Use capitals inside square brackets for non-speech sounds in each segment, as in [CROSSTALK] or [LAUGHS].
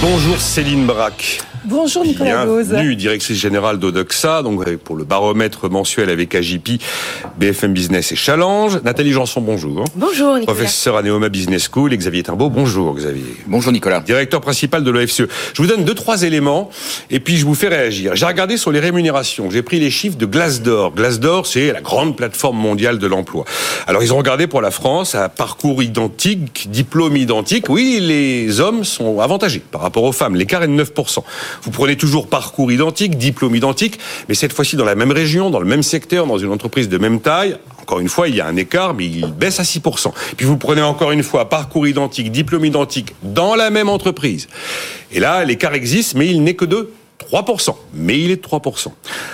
Bonjour Céline Braque. Bonjour Nicolas Gauze. Bienvenue, directrice générale d'Odoxa, donc pour le baromètre mensuel avec AJP, BFM Business et Challenge. Nathalie Janson, bonjour. Bonjour Nicolas. Professeur à Neoma Business School. Et Xavier Timbaud, bonjour Xavier. Bonjour Nicolas. Directeur principal de l'OFCE. Je vous donne deux, trois éléments et puis je vous fais réagir. J'ai regardé sur les rémunérations. J'ai pris les chiffres de Glassdoor. Glassdoor, c'est la grande plateforme mondiale de l'emploi. Alors ils ont regardé pour la France à parcours identique, diplôme identique. Oui, les hommes sont avantagés par rapport aux femmes. L'écart est de 9%. Vous prenez toujours parcours identique, diplôme identique, mais cette fois-ci dans la même région, dans le même secteur, dans une entreprise de même taille. Encore une fois, il y a un écart, mais il baisse à 6%. Puis vous prenez encore une fois parcours identique, diplôme identique, dans la même entreprise. Et là, l'écart existe, mais il n'est que de 3%, mais il est de 3%.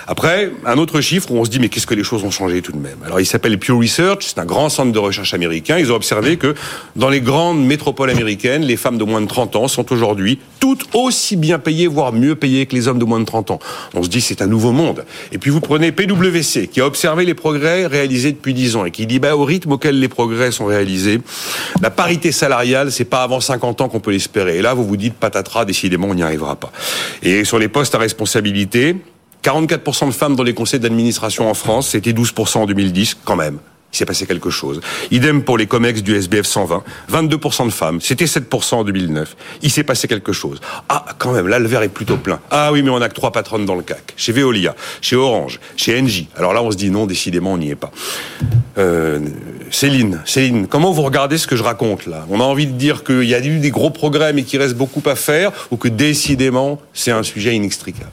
Après, un autre chiffre où on se dit mais qu'est-ce que les choses ont changé tout de même? Alors il s'appelle Pew Research, c'est un grand centre de recherche américain. Ils ont observé que dans les grandes métropoles américaines, les femmes de moins de 30 ans sont aujourd'hui toutes aussi bien payées, voire mieux payées que les hommes de moins de 30 ans. On se dit c'est un nouveau monde. Et puis vous prenez PwC qui a observé les progrès réalisés depuis 10 ans et qui dit bah, au rythme auquel les progrès sont réalisés, la parité salariale c'est pas avant 50 ans qu'on peut l'espérer. Et là vous vous dites patatras, décidément on n'y arrivera pas. Et sur les postes à responsabilité. 44% de femmes dans les conseils d'administration en France, c'était 12% en 2010 quand même. Il s'est passé quelque chose. Idem pour les COMEX du SBF 120. 22% de femmes. C'était 7% en 2009. Il s'est passé quelque chose. Ah, quand même, là, le verre est plutôt plein. Ah oui, mais on a que trois patronnes dans le CAC. Chez Veolia, chez Orange, chez Engie. Alors là, on se dit non, décidément, on n'y est pas. Euh, Céline, Céline, comment vous regardez ce que je raconte là? On a envie de dire qu'il y a eu des gros progrès, mais qu'il reste beaucoup à faire, ou que décidément, c'est un sujet inextricable?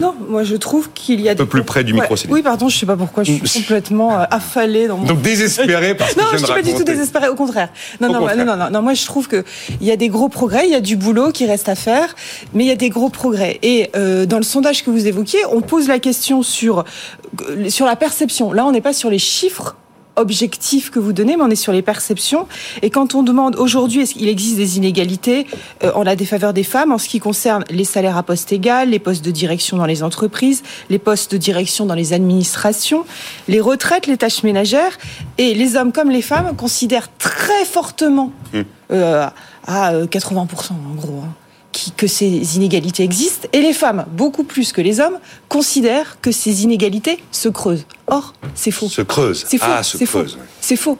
Non, moi je trouve qu'il y a un peu plus près du micro. Oui, pardon, je sais pas pourquoi, je suis [LAUGHS] complètement euh, affalée dans mon... Donc désespérée parce que non, je, suis pas du tout désespérée, au contraire. Non, non, non, non, non, moi je trouve que il y a des gros progrès, il y a du boulot qui reste à faire, mais il y a des gros progrès. Et euh, dans le sondage que vous évoquiez, on pose la question sur sur la perception. Là, on n'est pas sur les chiffres objectif que vous donnez, mais on est sur les perceptions. Et quand on demande aujourd'hui, est-ce qu'il existe des inégalités euh, en la défaveur des femmes en ce qui concerne les salaires à poste égal, les postes de direction dans les entreprises, les postes de direction dans les administrations, les retraites, les tâches ménagères, et les hommes comme les femmes considèrent très fortement, mmh. euh, à 80% en gros, hein, que ces inégalités existent, et les femmes, beaucoup plus que les hommes, considèrent que ces inégalités se creusent. Or, c'est faux. Se creusent. C'est faux. Ah, c'est faux. C'est faux.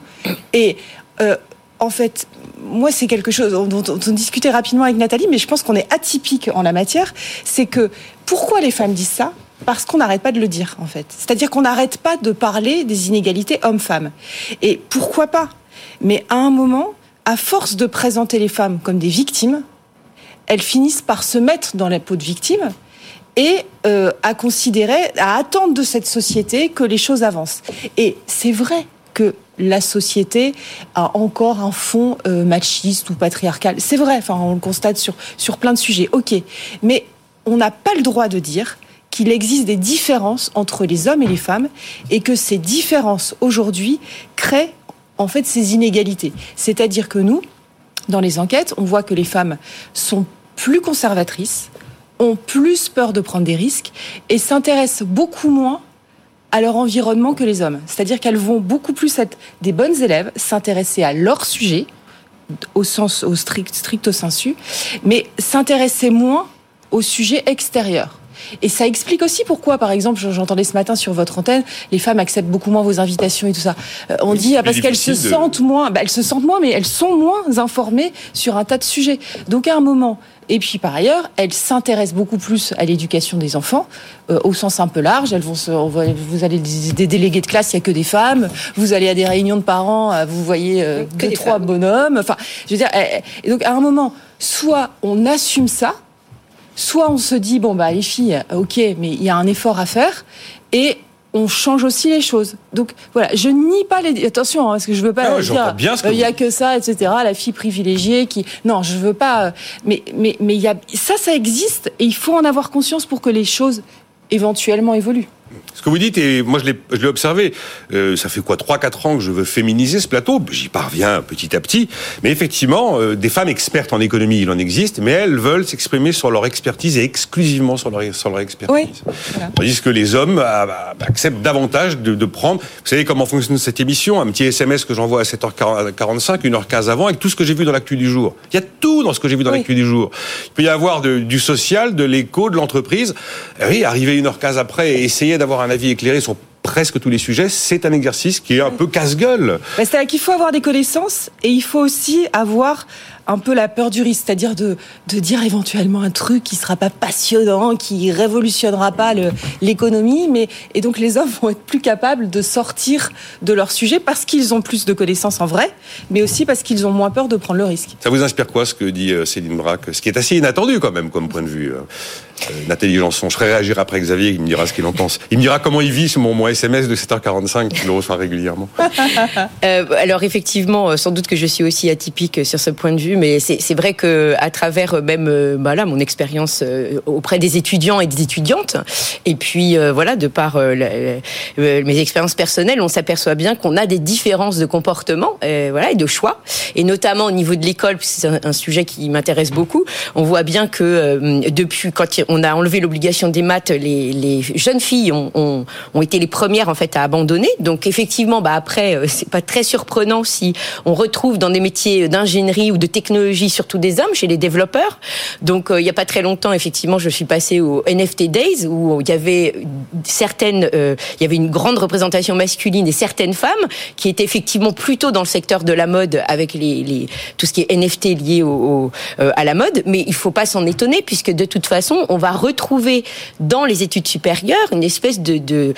Et euh, en fait, moi, c'est quelque chose dont on, discutait rapidement avec Nathalie, mais je pense qu'on est atypique en la matière. C'est que pourquoi les femmes disent ça? Parce qu'on n'arrête pas de le dire, en fait. C'est-à-dire qu'on n'arrête pas de parler des inégalités hommes-femmes. Et pourquoi pas? Mais à un moment, à force de présenter les femmes comme des victimes, elles finissent par se mettre dans la peau de victime et euh, à considérer, à attendre de cette société que les choses avancent. Et c'est vrai que la société a encore un fond euh, machiste ou patriarcal. C'est vrai, enfin, on le constate sur, sur plein de sujets. Ok, mais on n'a pas le droit de dire qu'il existe des différences entre les hommes et les femmes et que ces différences aujourd'hui créent en fait ces inégalités. C'est-à-dire que nous, dans les enquêtes, on voit que les femmes sont plus conservatrices, ont plus peur de prendre des risques et s'intéressent beaucoup moins à leur environnement que les hommes. C'est-à-dire qu'elles vont beaucoup plus être des bonnes élèves, s'intéresser à leur sujet, au sens au strict, strict sensu, mais s'intéresser moins au sujet extérieur. Et ça explique aussi pourquoi, par exemple, j'entendais ce matin sur votre antenne, les femmes acceptent beaucoup moins vos invitations et tout ça. Euh, on dit ah, parce qu'elles se sentent moins, bah, elles se sentent moins, mais elles sont moins informées sur un tas de sujets. Donc à un moment, et puis par ailleurs, elles s'intéressent beaucoup plus à l'éducation des enfants, euh, au sens un peu large. Elles vont se, vous allez des délégués de classe, il y a que des femmes. Vous allez à des réunions de parents, euh, vous voyez que deux trois bonhommes. Enfin, je veux dire, et donc à un moment, soit on assume ça, soit on se dit bon bah les filles, ok, mais il y a un effort à faire, et on change aussi les choses. Donc voilà, je nie pas les attention hein, parce que je veux pas ah dire euh, il y a que ça, etc. La fille privilégiée qui non, je veux pas. Euh, mais mais mais il y a ça, ça existe et il faut en avoir conscience pour que les choses éventuellement évoluent. Ce que vous dites, et moi je l'ai observé, euh, ça fait quoi 3-4 ans que je veux féminiser ce plateau, j'y parviens petit à petit, mais effectivement, euh, des femmes expertes en économie, il en existe, mais elles veulent s'exprimer sur leur expertise et exclusivement sur leur, sur leur expertise. Oui, Tandis que les hommes ah, bah, bah, acceptent davantage de, de, prendre, vous savez comment fonctionne cette émission, un petit SMS que j'envoie à 7h45, 1h15 avant, avec tout ce que j'ai vu dans l'actu du jour. Il y a tout dans ce que j'ai vu dans l'actu du jour. Il peut y avoir de, du social, de l'écho, de l'entreprise. Oui, arriver 1h15 après et essayer d'avoir un avis éclairé sur presque tous les sujets, c'est un exercice qui est un peu casse-gueule. C'est-à-dire qu'il faut avoir des connaissances et il faut aussi avoir un peu la peur du risque, c'est-à-dire de, de dire éventuellement un truc qui sera pas passionnant, qui révolutionnera pas l'économie, mais et donc les hommes vont être plus capables de sortir de leur sujet parce qu'ils ont plus de connaissances en vrai, mais aussi parce qu'ils ont moins peur de prendre le risque. Ça vous inspire quoi ce que dit euh, Céline Braque, ce qui est assez inattendu quand même comme point de vue. Euh, euh, Nathalie Janson, je ferai réagir après Xavier, il me dira ce qu'il en pense. Il me dira comment il vit sur mon, mon SMS de 7h45 qu'il reçoit régulièrement. [LAUGHS] alors effectivement, sans doute que je suis aussi atypique sur ce point de vue mais c'est vrai que à travers euh, même euh, bah mon expérience euh, auprès des étudiants et des étudiantes, et puis voilà, de par mes expériences personnelles, on s'aperçoit bien qu'on a des différences de comportement, voilà, et de choix, et notamment au niveau de l'école, c'est un, sujet qui m'intéresse beaucoup. On voit bien que depuis quand on a enlevé l'obligation des maths, les, jeunes filles ont, été les premières en fait à abandonner. Donc effectivement, bah après, c'est pas très surprenant si on retrouve dans des métiers d'ingénierie ou de technologie surtout des hommes, chez les développeurs. Donc, euh, il n'y a pas très longtemps, effectivement, je suis passée au NFT Days où il y avait certaines, euh, il y avait une grande représentation masculine et certaines femmes qui étaient effectivement plutôt dans le secteur de la mode avec tout ce qui est NFT lié euh, à la mode. Mais il faut pas s'en étonner puisque de toute façon, on va retrouver dans les études supérieures une espèce de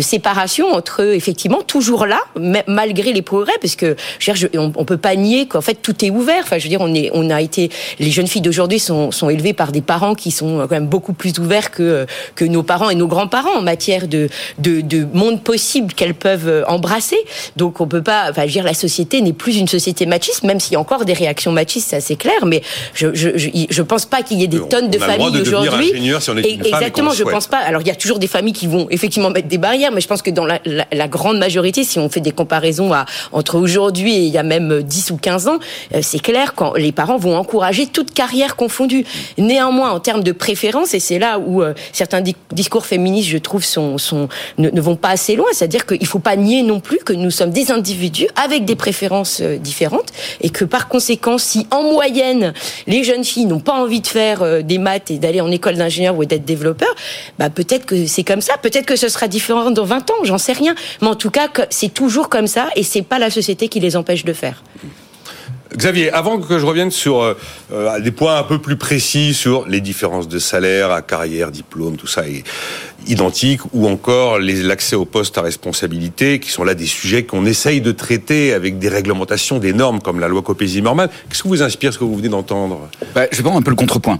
séparation entre effectivement toujours là, malgré les progrès, parce que je, on, on peut pas nier qu'en fait tout est ouvert. Enfin, je veux dire, on est, on a été, les jeunes filles d'aujourd'hui sont, sont élevées par des parents qui sont quand même beaucoup plus ouverts que que nos parents et nos grands-parents en matière de de, de monde possible qu'elles peuvent embrasser. Donc, on peut pas, enfin, je veux dire, la société n'est plus une société machiste, même s'il y a encore des réactions machistes, ça c'est clair. Mais je, je, je, pense pas qu'il y ait des tonnes de familles aujourd'hui. Si exactement, je pense pas. Alors, il y a toujours des familles qui vont effectivement mettre des barrières, mais je pense que dans la, la, la grande majorité, si on fait des comparaisons à, entre aujourd'hui et il y a même 10 ou 15 ans, euh, c'est clair quand les parents vont encourager toute carrière confondue. Néanmoins, en termes de préférence, et c'est là où euh, certains discours féministes, je trouve, ne, vont pas assez loin, c'est-à-dire qu'il ne faut pas nier non plus que nous sommes des individus avec des préférences euh, différentes, et que par conséquent, si en moyenne, les jeunes filles n'ont pas envie de faire euh, des maths et d'aller en école d'ingénieur ou d'être développeur, bah peut-être que c'est comme ça, peut-être que ce sera différent dans 20 ans, j'en sais rien. Mais en tout cas, c'est toujours comme ça, et c'est pas la société qui les empêche de faire. Xavier, avant que je revienne sur euh, euh, des points un peu plus précis sur les différences de salaire, à carrière, diplôme, tout ça identique, ou encore l'accès aux postes à responsabilité, qui sont là des sujets qu'on essaye de traiter avec des réglementations, des normes comme la loi Copé-Zimmermann. Qu'est-ce que vous inspire ce que vous venez d'entendre? Bah, Je vais prendre un peu le contrepoint.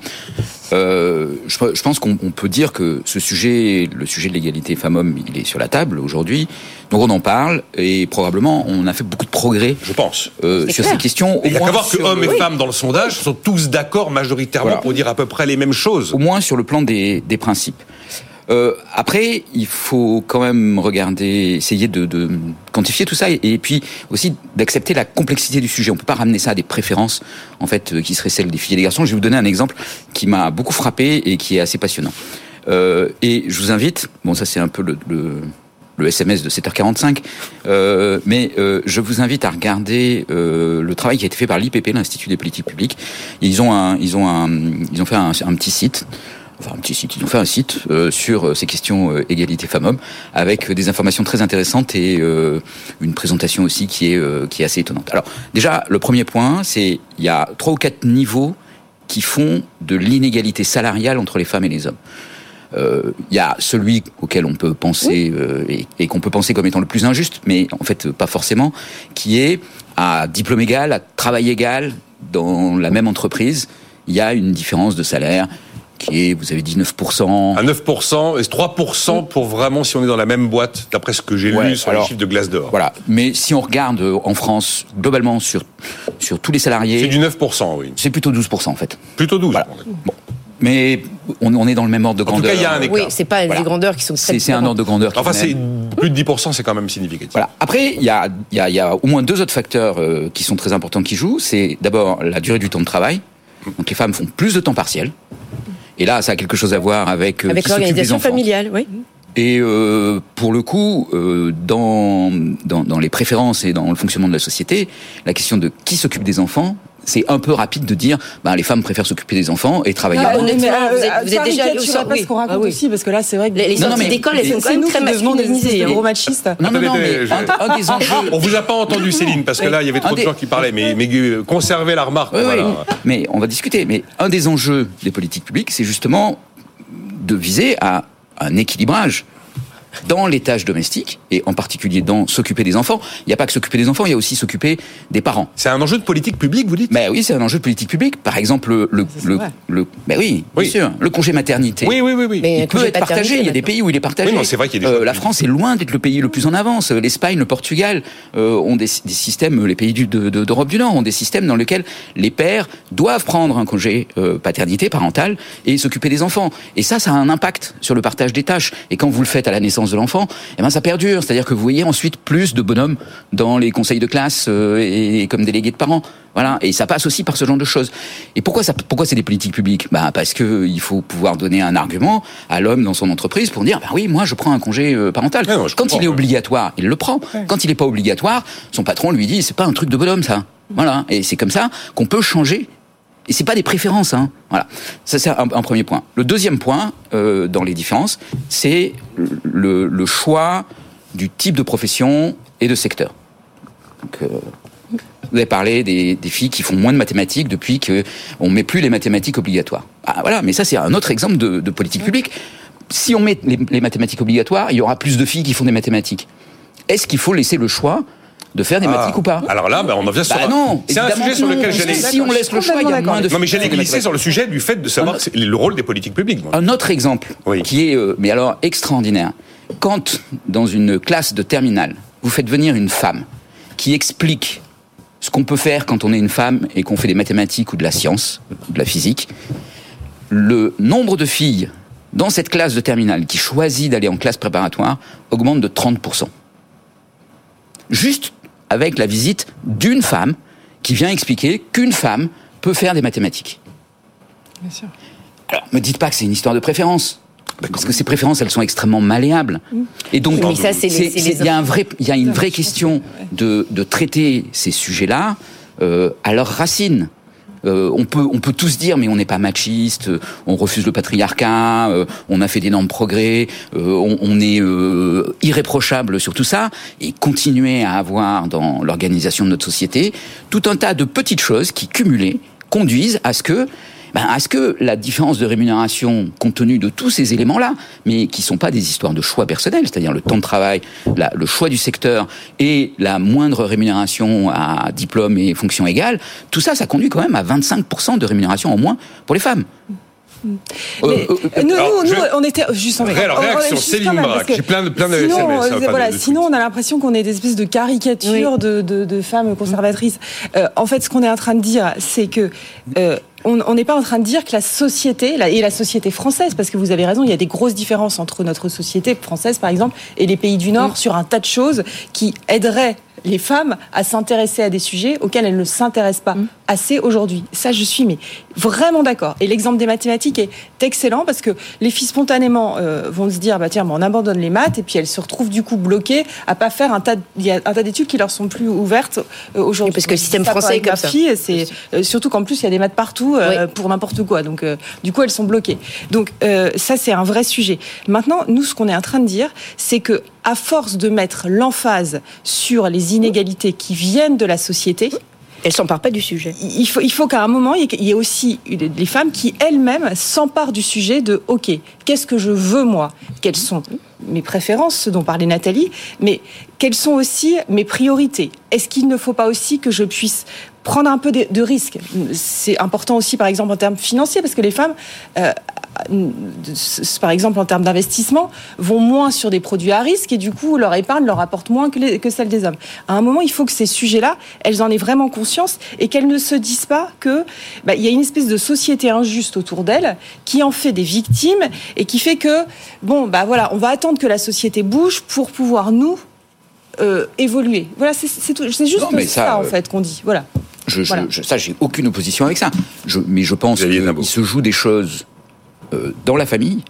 Euh, je, je, pense qu'on peut dire que ce sujet, le sujet de l'égalité femmes-hommes, il est sur la table aujourd'hui. Donc on en parle et probablement on a fait beaucoup de progrès. Je pense euh, sur ces questions. Il y a qu'à voir que hommes et femmes dans le sondage sont tous d'accord majoritairement pour dire à peu près les mêmes choses. Au moins sur le plan des, des principes. Euh, après, il faut quand même regarder, essayer de, de quantifier tout ça et, puis aussi d'accepter la complexité du sujet. On peut pas ramener ça à des préférences en fait euh, qui seraient celles des filles et des garçons. Je vais vous donner un exemple qui m'a beaucoup frappé et qui est assez passionnant. Euh, et je vous invite, bon ça c'est un peu le, le le SMS de 7h45. Euh, mais euh, je vous invite à regarder euh, le travail qui a été fait par l'IPP, l'Institut des politiques publiques. Ils ont un, ils ont un, ils ont fait un petit site enfin un petit site, ils ont fait un site euh, sur ces questions euh, égalité femmes-hommes avec des informations très intéressantes et euh, une présentation aussi qui est qui est assez étonnante. Alors déjà le premier point, c'est il y a trois ou quatre niveaux qui font de l'inégalité salariale entre les femmes et les hommes. Il y a celui auquel on peut penser et, et qu'on peut penser comme étant le plus injuste, mais en fait pas forcément, qui est à diplôme égal, à travail égal dans la même entreprise, il y a une différence de salaire qui est, vous avez dit 9%. À 9% et 3% pour vraiment si on est dans la même boîte, d'après ce que j'ai lu sur les chiffres de glace d'or. Voilà. Mais si on regarde euh, en France, globalement, sur, sur tous les salariés. C'est du 9%, oui. C'est plutôt 12% en fait. Plutôt 12%. Bon. Mais on, on est dans le même ordre de En tout grandeur. cas, il y a un écart. Oui, c'est pas Voilà. des grandeurs qui sont très C'est c'est un ordre de grandeur. qui est Enfin, c'est plus de 10%, c'est quand même significatif. Voilà. Après, il y a, il y, a, y a au moins deux autres facteurs euh, qui sont très importants qui jouent. C'est d'abord la durée du temps de travail. Donc les femmes font plus de temps partiel. Et là, ça a quelque chose à voir avec, euh, Avec l'organisation familiale, oui. Et euh, pour le coup, euh, dans, dans, dans les préférences et dans le fonctionnement de la société, la question de qui s'occupe des enfants, c'est un peu rapide de dire bah, les femmes préfèrent s'occuper des enfants et travailler. Ah, honnêtement, mais, vous êtes- euh, vous êtes déjà allé au centre- pas oui. ce qu'on raconte Ah oui. aussi, parce que là, c'est vrai que Les, les sorties mais- d'école, elles sont quand c'est même nous très masculinisées. des hein. gros machistes. Non, non, non, mais un, un des enjeux. On vous a pas entendu, Céline, parce que là, il y avait trop de gens qui parlaient, mais, mais euh, conservez la remarque. Oui, voilà. oui, mais on va discuter. Mais un des enjeux des politiques publiques, c'est justement de viser à un équilibrage dans les tâches domestiques et en particulier dans s'occuper des enfants. Il n'y a pas que s'occuper des enfants, il y a aussi s'occuper des parents. C'est un enjeu de politique publique, vous dites? Ben oui, c'est un enjeu de politique publique. Par exemple, le, le, le, ben oui, Oui. bien sûr, le congé maternité. Oui, oui, oui, oui. Mais Il peut être partagé. Il y a des pays où il est partagé. Oui, non, c'est vrai qu'il y a des Euh, la. France est loin d'être le pays le plus en avance. L'Espagne, le Portugal euh, ont des, des systèmes. Les pays du- de- de- d'Europe du Nord ont des systèmes dans lesquels les pères doivent prendre un congé euh, paternité parentale et s'occuper des enfants. Et ça, ça a un impact sur le partage des tâches. Et quand vous le faites à la naissance de l'enfant, eh ben ça perdure. C'est-à-dire que vous voyez ensuite plus de bonhommes dans les conseils de classe euh, et, comme délégués de parents. Voilà, et ça passe aussi par ce genre de choses. Et pourquoi ça, pourquoi c'est des politiques publiques? Bah parce que il faut pouvoir donner un argument à l'homme dans son entreprise pour dire bah oui, moi je prends un congé euh, parental. Ouais, Quand il est ouais. obligatoire, il le prend. Quand il n'est pas obligatoire, son patron lui dit c'est pas un truc de bonhomme ça. Voilà, et c'est comme ça qu'on peut changer. Et c'est pas des préférences, hein. Voilà, ça c'est un, un premier point. Le deuxième point euh, dans les différences, c'est le, choix du type de profession et de secteur. Donc, euh, vous avez parlé des, filles qui font moins de mathématiques depuis que on met plus les mathématiques obligatoires. Ah, voilà, mais ça c'est un autre exemple de, politique publique. Si on met les mathématiques obligatoires, il y aura plus de filles qui font des mathématiques. Est-ce qu'il faut laisser le choix de faire des Ah. mathématiques ou pas Alors là, ben, on en vient sur Bah non, C'est un sujet sur lequel j'allais. Si on laisse le choix, il y a moins de Non, mais j'allais glisser sur le sujet du fait de savoir Un- le rôle des politiques publiques. moi. Un autre exemple Oui. qui est, euh, mais alors extraordinaire. Quand dans une classe de terminale, vous faites venir une femme qui explique ce qu'on peut faire quand on est une femme et qu'on fait des mathématiques ou de la science, ou de la physique, le nombre de filles dans cette classe de terminale qui choisit d'aller en classe préparatoire augmente de 30%. Juste avec la visite d'une femme qui vient expliquer qu'une femme peut faire des mathématiques. Bien sûr. Alors, me dites pas que c'est une histoire de préférence. Parce que ces préférences, elles sont extrêmement malléables. Et donc, il y a un vrai, il y a une vraie question de, de traiter ces sujets-là euh, à leurs racines. Euh, on peut, on peut tous dire, mais on n'est pas machiste, on refuse le patriarcat, euh, on a fait d'énormes progrès, euh, on, on est irréprochable sur tout ça, et continuer à avoir dans l'organisation de notre société tout un tas de petites choses qui, cumulées, conduisent à ce que ben, à ce que la différence de rémunération, compte tenu de tous ces éléments-là, mais qui sont pas des histoires de choix personnels, c'est-à-dire le temps de travail, le choix du secteur et la moindre rémunération à diplôme et fonction égale, tout ça, ça conduit quand même à 25% de rémunération en moins pour les femmes. Euh, Mais, euh, euh, nous, alors, nous, je- nous, on était juste en Ré- réaction, Céline Braque. J'ai plein de- plein de sinon, SMS, ça voilà, de sinon, on a l'impression qu'on est des espèces de caricatures de, de, de femmes conservatrices. Euh, en fait, ce qu'on est en train de dire, c'est que on n'est pas en train de dire que la société, et la société française, parce que vous avez raison, il y a des grosses différences entre notre société française, par exemple, et les pays du Nord sur un tas de choses qui aideraient les femmes à s'intéresser à des sujets auxquels elles ne s'intéressent pas assez aujourd'hui. Ça, je suis mais vraiment d'accord. Et l'exemple des mathématiques est excellent parce que les filles spontanément euh, vont se dire bah tiens, bah, on abandonne les maths et puis elles se retrouvent du coup bloquées à pas faire un tas un tas d'études qui leur sont plus ouvertes euh, aujourd'hui. Parce que le système ça, français est comme ma ça. fille, c'est euh, surtout qu'en plus il y a des maths partout euh, pour n'importe quoi. Donc du coup elles sont bloquées. Donc ça c'est un vrai sujet. Maintenant nous ce qu'on est en train de dire c'est que à force de mettre l'emphase sur les inégalités qui viennent de la société, Elle s'empare pas du sujet. il faut, il faut qu'à un moment, il y ait- aussi des femmes qui elles-mêmes s'emparent du sujet de OK, qu'est-ce que je veux moi? Quelles sont mes préférences, ce dont parlait Nathalie, mais quelles sont aussi mes priorités? Est-ce qu'il ne faut pas aussi que je puisse prendre un peu de, de risques C'est important aussi, par exemple, en termes financiers, parce que les femmes, euh, par exemple en termes d'investissement, vont moins sur des produits à risque et du coup leur épargne leur apporte moins que, que celle des hommes. À un moment, il faut que ces sujets-là, elles en aient vraiment conscience et qu'elles ne se disent pas que bah, il y a une espèce de société injuste autour d'elles qui en fait des victimes et qui fait que bon bah voilà, on va attendre que la société bouge pour pouvoir nous euh, évoluer. Voilà, c'est juste ça, en euh, fait qu'on dit. Voilà. Je, je, ça, j'ai aucune opposition avec ça. mais je pense qu'il se joue des choses euh, dans la famille,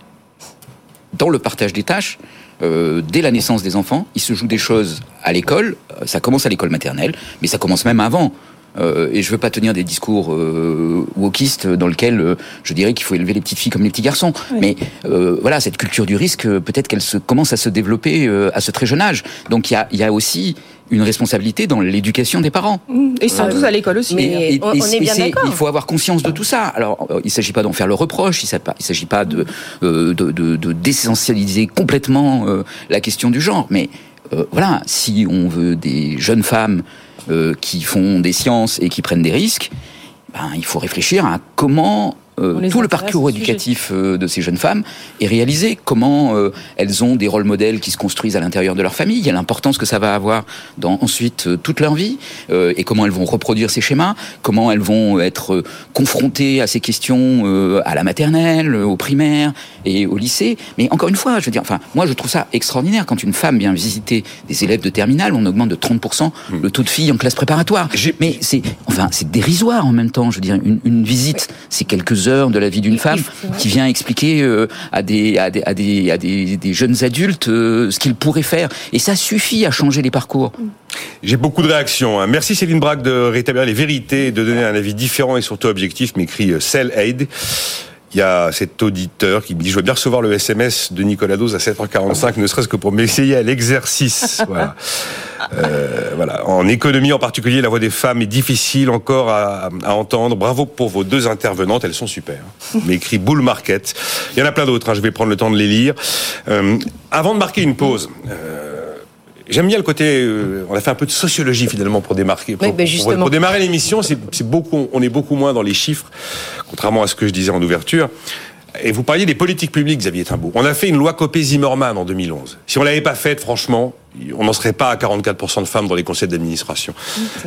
dans le partage des tâches, dès la naissance des enfants. Il se joue des choses à l'école. Ça commence à l'école maternelle, mais ça commence même avant. Euh, et je veux pas tenir des discours euh, wokistes dans lesquels euh, je dirais qu'il faut élever les petites filles comme les petits garçons. Mais euh, voilà, cette culture du risque, peut-être qu'elle se commence à se développer à ce très jeune âge. Donc il y a, y a aussi une responsabilité dans l'éducation des parents. Et sans doute à l'école aussi. Mais on, est bien d'accord. Il faut avoir conscience de tout ça. Alors, il ne s'agit pas d'en faire le reproche, il ne s'agit pas de, de, de, de d'essentialiser complètement la question du genre. Mais voilà, si on veut des jeunes femmes euh, qui font des sciences et qui prennent des risques, ben, il faut réfléchir à comment euh, tout le parcours éducatif euh, de ces jeunes femmes est réalisé. Comment euh, elles ont des rôles modèles qui se construisent à l'intérieur de leur famille. Il y a l'importance que ça va avoir dans ensuite toute leur vie et comment elles vont reproduire ces schémas. Comment elles vont être confrontées à ces questions à la maternelle, au primaire et au lycée. Mais encore une fois, je veux dire, enfin, moi je trouve ça extraordinaire quand une femme vient visiter des élèves de terminale, on augmente de 30% hmm. le taux de filles en classe préparatoire. Mais c'est, enfin, c'est dérisoire en même temps. Je veux dire, une, une visite, c'est quelques heures de la vie d'une femme qui vient expliquer euh, à, des, à, des, à, des, à des, jeunes adultes euh, ce qu'ils pourraient faire. Et ça suffit à changer les parcours. J'ai beaucoup de réactions. Hein. Merci Céline Braque de rétablir les vérités, de donner un avis différent et surtout objectif, m'écrit euh, Cell Aid. Il y a cet auditeur qui me dit, je veux bien recevoir le SMS de Nicolas Dose à 7h45, ne serait-ce que pour m'essayer à l'exercice. [LAUGHS] Voilà. Euh, voilà. En économie en particulier, la voix des femmes est difficile encore à, à, entendre. Bravo pour vos deux intervenantes, elles sont super. Mais écrit Bull Market. Il y en a plein d'autres, hein. je vais prendre le temps de les lire. Euh, avant de marquer une pause, euh, J'aime bien le côté. Euh, on a fait un peu de sociologie finalement pour démarquer. Pour, ben pour, démarrer l'émission, c'est beaucoup. On est beaucoup moins dans les chiffres, contrairement à ce que je disais en ouverture. Et vous parliez des politiques publiques, Xavier Timbaud. On a fait une loi Copé-Zimmermann en 2011. Si on l'avait pas faite, franchement, on n'en serait pas à 44% de femmes dans les conseils d'administration.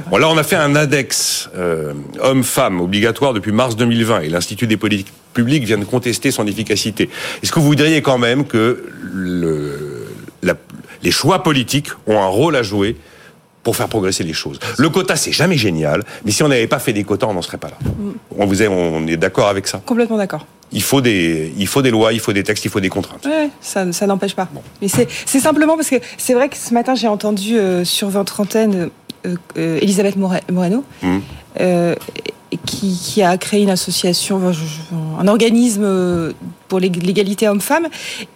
Bon, là, on a fait un index euh, homme-femme obligatoire depuis mars 2020 et l'Institut des politiques publiques vient de contester son efficacité. Est-ce que vous voudriez quand même que le, la, les choix politiques ont un rôle à jouer pour faire progresser les choses. Le quota, c'est jamais génial, mais si on n'avait pas fait des quotas, on n'en serait pas là. Mm. On vous est, on est d'accord avec ça Complètement d'accord. Il faut des, il faut des lois, il faut des textes, il faut des contraintes. Oui, ça, ça n'empêche pas. Mais c'est simplement parce que c'est vrai que ce matin j'ai entendu euh, sur votre antenne euh, euh, Elisabeth Moreno. Mm qui, a créé une association, un organisme euh, pour l'égalité homme-femme,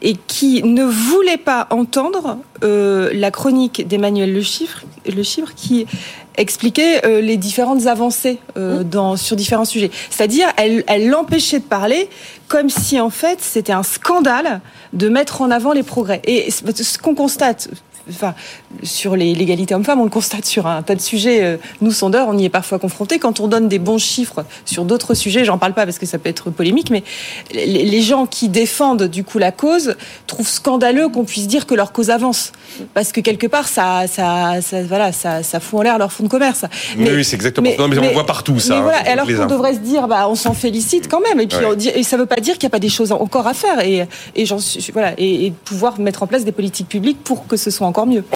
et qui ne voulait pas entendre euh, la chronique d'Emmanuel Le Chiffre, Le Chiffre qui expliquait euh, les différentes avancées mmh. dans, sur différents sujets. C'est-à-dire, elle, elle l'empêchait de parler comme si en fait c'était un scandale de mettre en avant les progrès. Et ce qu'on constate, enfin, sur l'égalité homme-femme, on le constate sur un tas de sujets. Euh, nous, sondeurs, on y est parfois confrontés. Quand on donne des bons chiffres sur d'autres sujets, j'en parle pas parce que ça peut être polémique, mais les gens qui défendent du coup la cause trouvent scandaleux qu'on puisse dire que leur cause avance, parce que quelque part, ça, ça, ça voilà, ça, ça fout en l'air leur fonds de commerce. Mais, oui, c'est exactement. ça. mais, on voit partout ça. Hein, alors qu'on devrait se dire, bah, on s'en félicite quand même. Et puis, et ça veut pas dire qu'il n'y a pas des choses encore à faire. Et, et, voilà, et, et pouvoir mettre en place des politiques publiques pour que ce soit encore mieux.